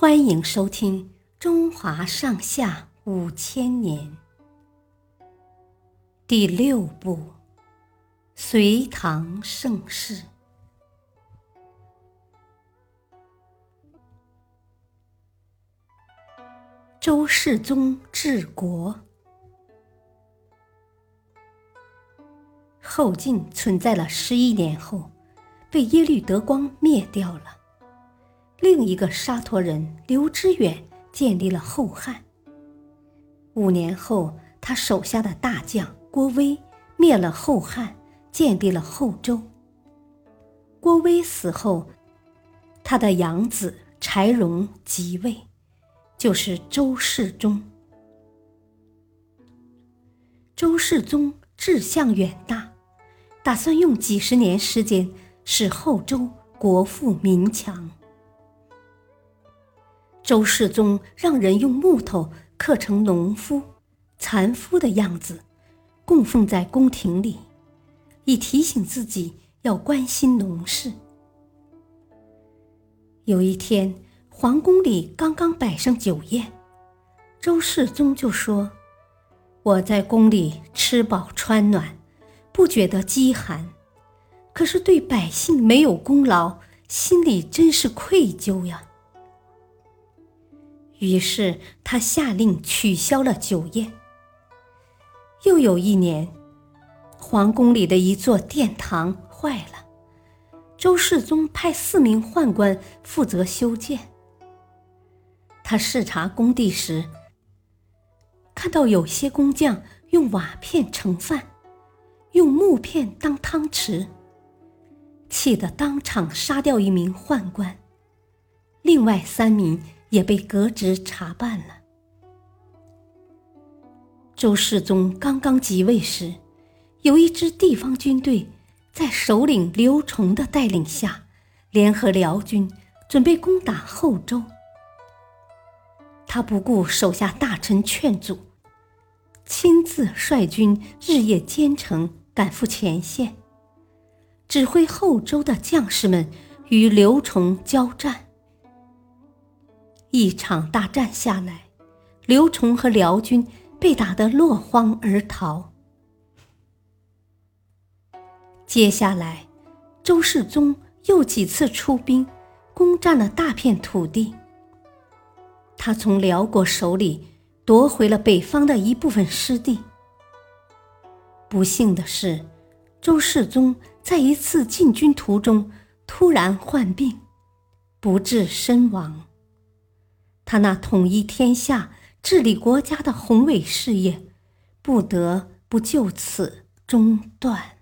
欢迎收听《中华上下五千年》第六部《隋唐盛世》。周世宗治国，后晋存在了十一年后，被耶律德光灭掉了。另一个沙陀人刘知远建立了后汉。五年后，他手下的大将郭威灭了后汉，建立了后周。郭威死后，他的养子柴荣即位，就是周世宗。周世宗志向远大，打算用几十年时间使后周国富民强。周世宗让人用木头刻成农夫、残夫的样子，供奉在宫廷里，以提醒自己要关心农事。有一天，皇宫里刚刚摆上酒宴，周世宗就说：“我在宫里吃饱穿暖，不觉得饥寒，可是对百姓没有功劳，心里真是愧疚呀。”于是他下令取消了酒宴。又有一年，皇宫里的一座殿堂坏了，周世宗派四名宦官负责修建。他视察工地时，看到有些工匠用瓦片盛饭，用木片当汤匙，气得当场杀掉一名宦官，另外三名。也被革职查办了。周世宗刚刚即位时，有一支地方军队在首领刘崇的带领下，联合辽军，准备攻打后周。他不顾手下大臣劝阻，亲自率军日夜兼程赶赴前线，指挥后周的将士们与刘崇交战。一场大战下来，刘崇和辽军被打得落荒而逃。接下来，周世宗又几次出兵，攻占了大片土地。他从辽国手里夺回了北方的一部分失地。不幸的是，周世宗在一次进军途中突然患病，不治身亡。他那统一天下、治理国家的宏伟事业，不得不就此中断。